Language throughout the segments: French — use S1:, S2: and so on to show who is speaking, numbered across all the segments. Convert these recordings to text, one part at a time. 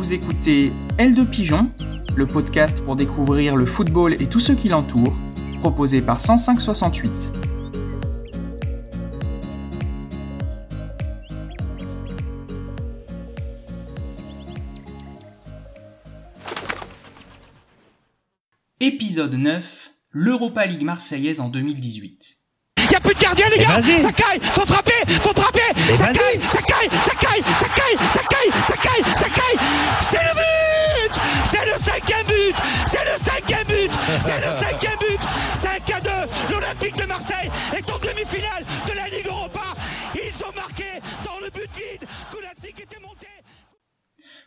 S1: Vous écoutez L de Pigeon, le podcast pour découvrir le football et tout ce qui l'entoure, proposé par 10568. Épisode 9, l'Europa League marseillaise en 2018.
S2: A plus de gardien les
S3: Eh,
S2: gars. Ça caille. Faut frapper. Faut frapper. Ça caille. Ça caille. Ça caille. Ça caille. Ça caille. Ça caille. Ça caille. C'est le but. C'est le cinquième but. C'est le cinquième but. C'est le cinquième but. 5 à 2 L'Olympique de Marseille est en demi-finale de la Ligue Europa. Ils ont marqué dans le but vide. Koulatsik était monté.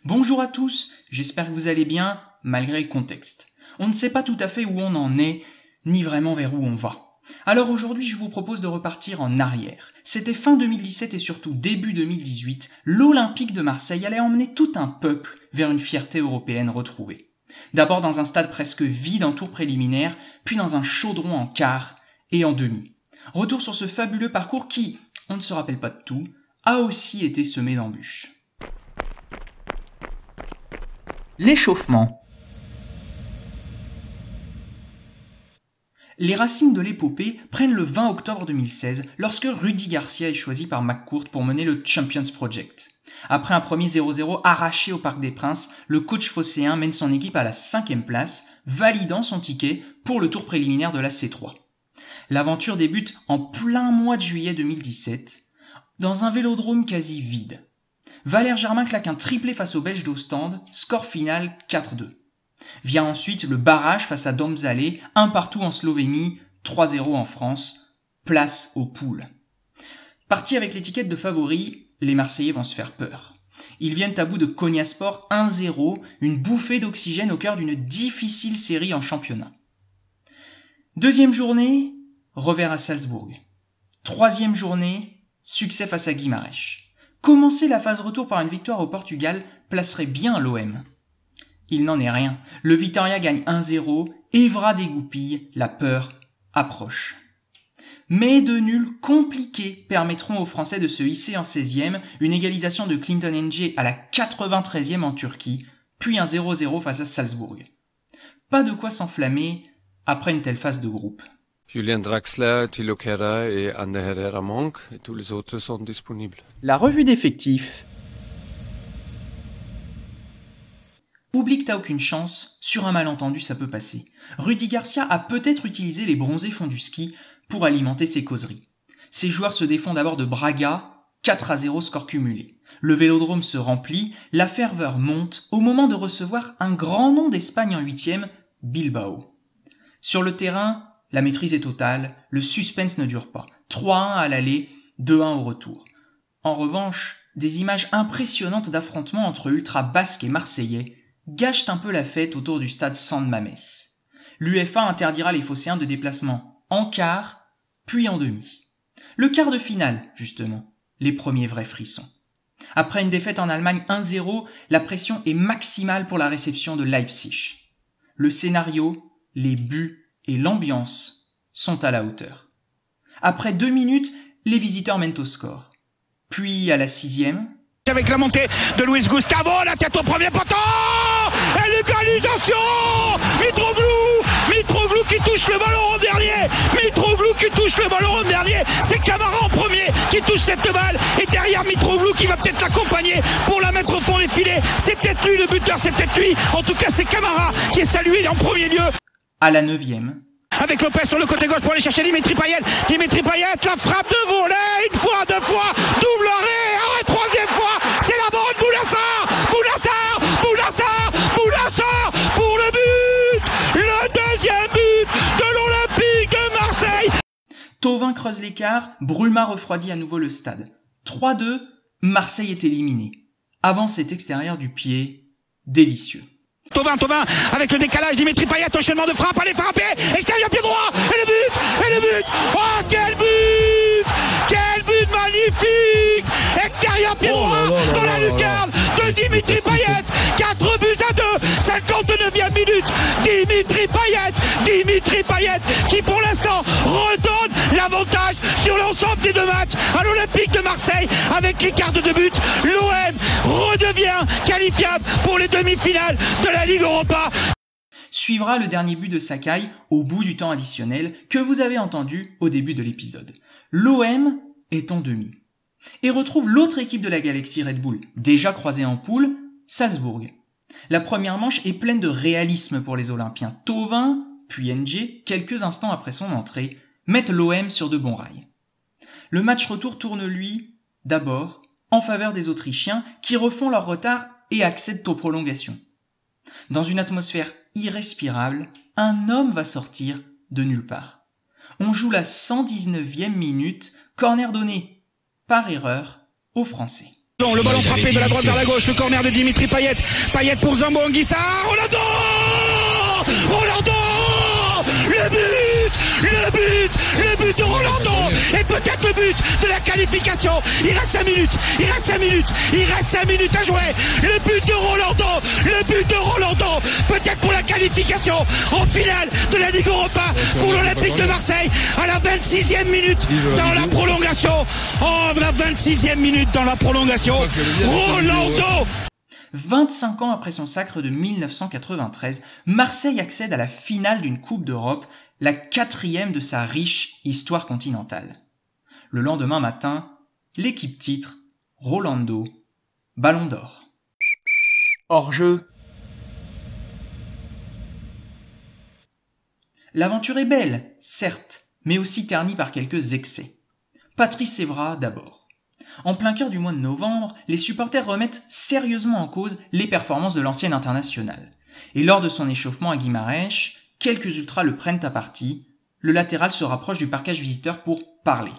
S1: Bonjour à tous, j'espère que vous allez bien, malgré le contexte. On ne sait pas tout à fait où on en est, ni vraiment vers où on va. Alors aujourd'hui, je vous propose de repartir en arrière. C'était fin 2017 et surtout début 2018, l'Olympique de Marseille allait emmener tout un peuple vers une fierté européenne retrouvée. D'abord dans un stade presque vide en tour préliminaire, puis dans un chaudron en quart et en demi. Retour sur ce fabuleux parcours qui, on ne se rappelle pas de tout, a aussi été semé d'embûches. L'échauffement. Les racines de l'épopée prennent le 20 octobre 2016 lorsque Rudy Garcia est choisi par McCourt pour mener le Champions Project. Après un premier 0-0 arraché au Parc des Princes, le coach phocéen mène son équipe à la cinquième place, validant son ticket pour le tour préliminaire de la C3. L'aventure débute en plein mois de juillet 2017, dans un vélodrome quasi vide. Valère Germain claque un triplé face aux Belges d'Ostende, score final 4-2. Vient ensuite le barrage face à Domzale, un partout en Slovénie, 3-0 en France, place aux poules. Partis avec l'étiquette de favori, les Marseillais vont se faire peur. Ils viennent à bout de Cognasport 1-0, une bouffée d'oxygène au cœur d'une difficile série en championnat. Deuxième journée, revers à Salzbourg. Troisième journée, succès face à Guimarães. Commencer la phase retour par une victoire au Portugal placerait bien l'OM. Il n'en est rien. Le Vitoria gagne 1-0, Evra dégoupille, la peur approche. Mais deux nuls compliqués permettront aux Français de se hisser en 16e, une égalisation de Clinton NG à la 93e en Turquie, puis un 0-0 face à Salzbourg. Pas de quoi s'enflammer après une telle phase de groupe.
S4: Julian Draxler, Thilo et Ander Herrera Monk, et tous les autres sont disponibles.
S1: La revue d'effectifs. Oublie que t'as aucune chance, sur un malentendu ça peut passer. Rudy Garcia a peut-être utilisé les bronzés fonds du ski pour alimenter ses causeries. Ses joueurs se défont d'abord de Braga, 4 à 0 score cumulé. Le vélodrome se remplit, la ferveur monte au moment de recevoir un grand nom d'Espagne en huitième, Bilbao. Sur le terrain, la maîtrise est totale, le suspense ne dure pas. 3-1 à l'aller, 2-1 au retour. En revanche, des images impressionnantes d'affrontements entre ultra basques et marseillais gâchent un peu la fête autour du stade San Mamés. L'UFA interdira les phocéens de déplacement en quart, puis en demi. Le quart de finale, justement, les premiers vrais frissons. Après une défaite en Allemagne 1-0, la pression est maximale pour la réception de Leipzig. Le scénario, les buts et l'ambiance sont à la hauteur. Après deux minutes, les visiteurs mènent au score. Puis à la sixième,
S2: avec la montée de Luis Gustavo, la tête au premier poteau Et l'égalisation Mitroglou Mitroglou qui touche le ballon en dernier Mitroglou qui touche le ballon en dernier C'est Camara en premier qui touche cette balle Et derrière Mitroglou qui va peut-être l'accompagner pour la mettre au fond des filets C'est peut-être lui le buteur, c'est peut-être lui En tout cas c'est Camara qui est salué en premier lieu
S1: à la neuvième,
S2: avec Lopez sur le côté gauche pour aller chercher Dimitri Payet. Dimitri Payet, la frappe de volet, une fois, deux fois, double arrêt,
S1: Tovin creuse l'écart, Bruma refroidit à nouveau le stade. 3-2, Marseille est éliminé. Avant cet extérieur du pied, délicieux.
S2: Tovin, Tovin, avec le décalage, Dimitri Payet, enchaînement de frappe, allez frapper, extérieur pied droit, et le but, et le but, oh quel but, quel but magnifique, extérieur pied droit,
S3: là là
S2: dans
S3: là
S2: la lucarne de Dimitri Payet, 4 buts à 2, 59e minute, Dimitri Payet, Dimitri Payet, qui pour sur l'ensemble des deux matchs à l'Olympique de Marseille. Avec l'écart de deux buts. L'OM redevient qualifiable pour les demi-finales de la Ligue Europa.
S1: Suivra le dernier but de Sakai au bout du temps additionnel que vous avez entendu au début de l'épisode. L'OM est en demi. Et retrouve l'autre équipe de la galaxie Red Bull, déjà croisée en poule, Salzbourg. La première manche est pleine de réalisme pour les Olympiens. Tovin, puis NG, quelques instants après son entrée, mettent l'OM sur de bons rails. Le match retour tourne lui, d'abord, en faveur des Autrichiens qui refont leur retard et accèdent aux prolongations. Dans une atmosphère irrespirable, un homme va sortir de nulle part. On joue la 119e minute, corner donné par erreur aux Français.
S2: Le ballon frappé de la droite vers la gauche, le corner de Dimitri Payet. Payet pour Zambo Anguissa. Le but de Rolando. Et peut-être le but de la qualification. Il reste 5 minutes. Il reste 5 minutes. Il reste 5 minutes à jouer. Le but de Rolando. Le but de Rolando. Peut-être pour la qualification en finale de la Ligue Europa pour l'Olympique de Marseille à la 26e minute dans la prolongation. Oh, la 26e minute dans la prolongation. Rolando
S1: 25 ans après son sacre de 1993, Marseille accède à la finale d'une Coupe d'Europe, la quatrième de sa riche histoire continentale. Le lendemain matin, l'équipe titre Rolando, Ballon d'Or. Hors jeu. L'aventure est belle, certes, mais aussi ternie par quelques excès. Patrice Evra d'abord. En plein cœur du mois de novembre, les supporters remettent sérieusement en cause les performances de l'ancienne internationale. Et lors de son échauffement à Guimarães, quelques ultras le prennent à partie, le latéral se rapproche du parcage visiteur pour parler.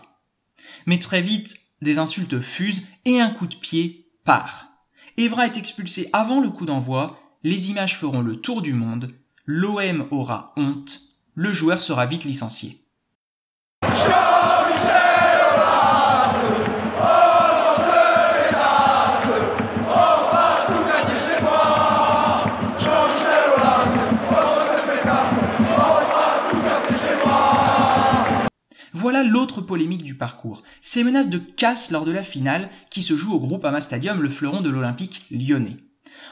S1: Mais très vite, des insultes fusent et un coup de pied part. Evra est expulsé avant le coup d'envoi, les images feront le tour du monde, l'OM aura honte, le joueur sera vite licencié. L'autre polémique du parcours. Ces menaces de casse lors de la finale qui se joue au Groupama Stadium, le fleuron de l'Olympique lyonnais.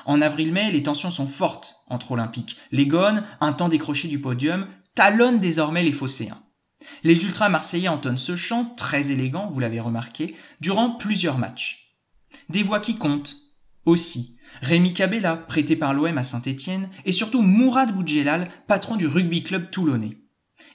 S1: En avril-mai, les tensions sont fortes entre Olympiques. Les Gones, un temps décroché du podium, talonnent désormais les phocéens. Les ultras marseillais entonnent ce chant, très élégant, vous l'avez remarqué, durant plusieurs matchs. Des voix qui comptent, aussi. Rémi Cabella, prêté par l'OM à Saint-Étienne, et surtout Mourad Boudjelal, patron du rugby club toulonnais.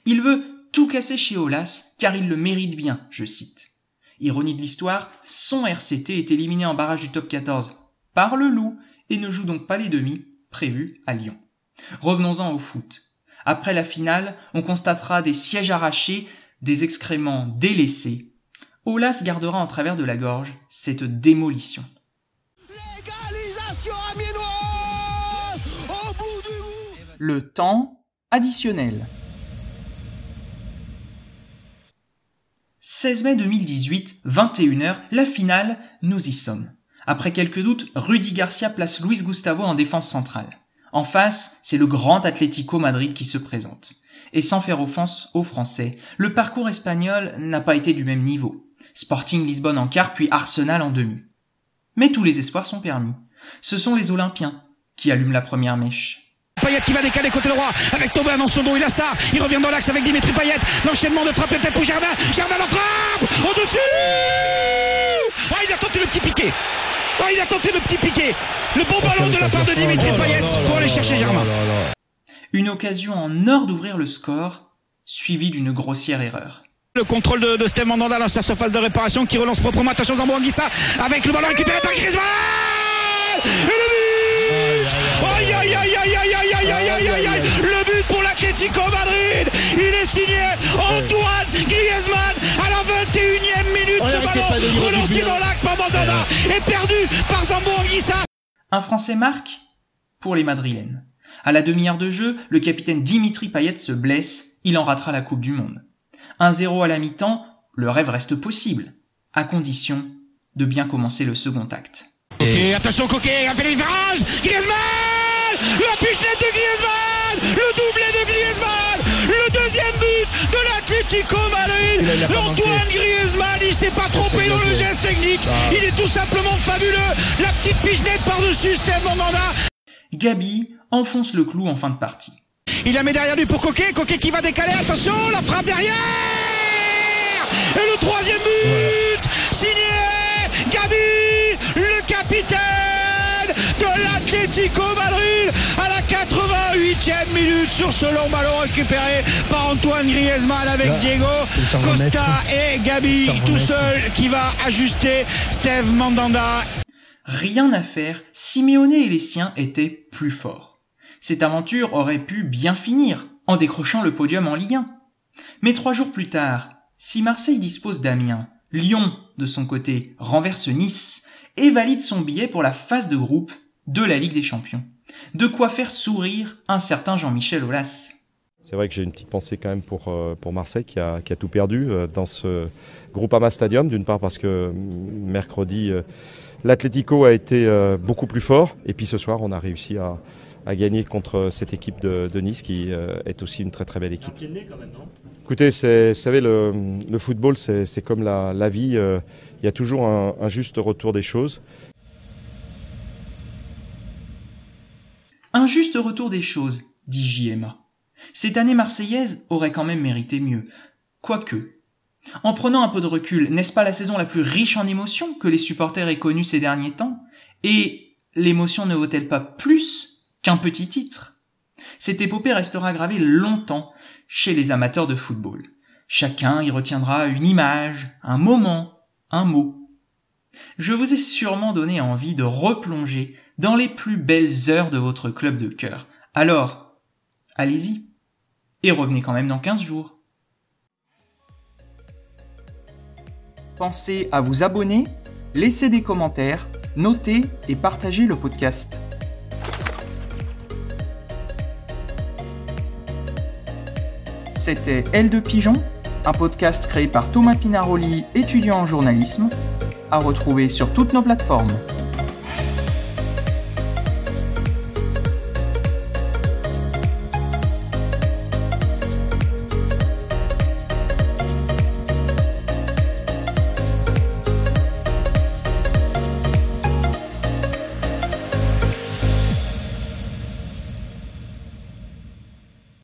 S1: Il veut tout casser chez Olas, car il le mérite bien, je cite. Ironie de l'histoire, son RCT est éliminé en barrage du top 14 par le loup et ne joue donc pas les demi prévus à Lyon. Revenons-en au foot. Après la finale, on constatera des sièges arrachés, des excréments délaissés. Olas gardera en travers de la gorge cette démolition. Le temps additionnel. 16 mai 2018, 21h, la finale, nous y sommes. Après quelques doutes, Rudy Garcia place Luis Gustavo en défense centrale. En face, c'est le grand Atlético Madrid qui se présente. Et sans faire offense aux Français, le parcours espagnol n'a pas été du même niveau. Sporting Lisbonne en quart, puis Arsenal en demi. Mais tous les espoirs sont permis. Ce sont les Olympiens qui allument la première mèche.
S2: Payet qui va décaler côté droit avec Tauvin dans son dos. Il a ça. Il revient dans l'axe avec Dimitri Payet. L'enchaînement de frappe peut-être pour Germain. Germain la frappe Au-dessus Oh, il a tenté le petit piqué. Oh, il a tenté le petit piqué. Le bon ballon de la part de Dimitri Payet pour aller chercher Germain.
S1: Une occasion en or d'ouvrir le score, suivie d'une grossière erreur.
S2: Le contrôle de, de Steve Mandanda dans sa surface de réparation qui relance proprement. Attention Zambo Anguissa avec le ballon récupéré par Griezmann Et le but Aïe aïe aïe aïe aïe aïe aïe aïe aïe Le but pour l'Atlético Madrid. Il est signé Antoine Griezmann à la 21e minute. Ce ballon relancé dans l'axe par Mandanda et perdu par Zambo Anguissa.
S1: Un Français marque pour les Madrilènes. À la demi-heure de jeu, le capitaine Dimitri Payet se blesse, il en ratera la Coupe du Monde. 1-0 à la mi-temps, le rêve reste possible, à condition de bien commencer le second acte.
S2: Ok, attention Coquet, il a fait les virages Griezmann Le Madrid. Antoine Griezmann, il s'est pas trompé dans le geste technique. Il est tout simplement fabuleux. La petite pichenette par-dessus Steve Mandanda.
S1: Gabi enfonce le clou en fin de partie.
S2: Il la met derrière lui pour Coquet. Coquet qui va décaler. Attention, la frappe derrière. Et le troisième but, signé Gabi, le capitaine de l'Atlético Madrid à la 88e minute sur ce long ballon récupéré par Antoine Griezmann avec Diego Costa et Gabi tout seul qui va ajuster Steve Mandanda.
S1: Rien à faire, Simeone et les siens étaient plus forts. Cette aventure aurait pu bien finir en décrochant le podium en Ligue 1. Mais trois jours plus tard, si Marseille dispose d'Amiens, Lyon, de son côté, renverse Nice et valide son billet pour la phase de groupe de la Ligue des Champions. De quoi faire sourire un certain Jean-Michel Aulas.
S3: C'est vrai que j'ai une petite pensée quand même pour, euh, pour Marseille qui a, qui a tout perdu euh, dans ce Groupama Stadium. D'une part parce que mm, mercredi, euh, l'Atlético a été beaucoup plus fort. Et puis ce soir, on a réussi à, à gagner contre cette équipe de, de Nice qui est aussi une très très belle équipe. Écoutez, vous savez, le, le football, c'est comme la, la vie. Il y a toujours un, un juste retour des choses.
S1: Un juste retour des choses, dit JMA. Cette année marseillaise aurait quand même mérité mieux. Quoique. En prenant un peu de recul, n'est-ce pas la saison la plus riche en émotions que les supporters aient connue ces derniers temps? Et l'émotion ne vaut-elle pas plus qu'un petit titre? Cette épopée restera gravée longtemps chez les amateurs de football. Chacun y retiendra une image, un moment, un mot. Je vous ai sûrement donné envie de replonger dans les plus belles heures de votre club de cœur. Alors, allez-y. Et revenez quand même dans 15 jours. Pensez à vous abonner, laisser des commentaires, noter et partager le podcast. C'était L de Pigeon, un podcast créé par Thomas Pinaroli, étudiant en journalisme, à retrouver sur toutes nos plateformes.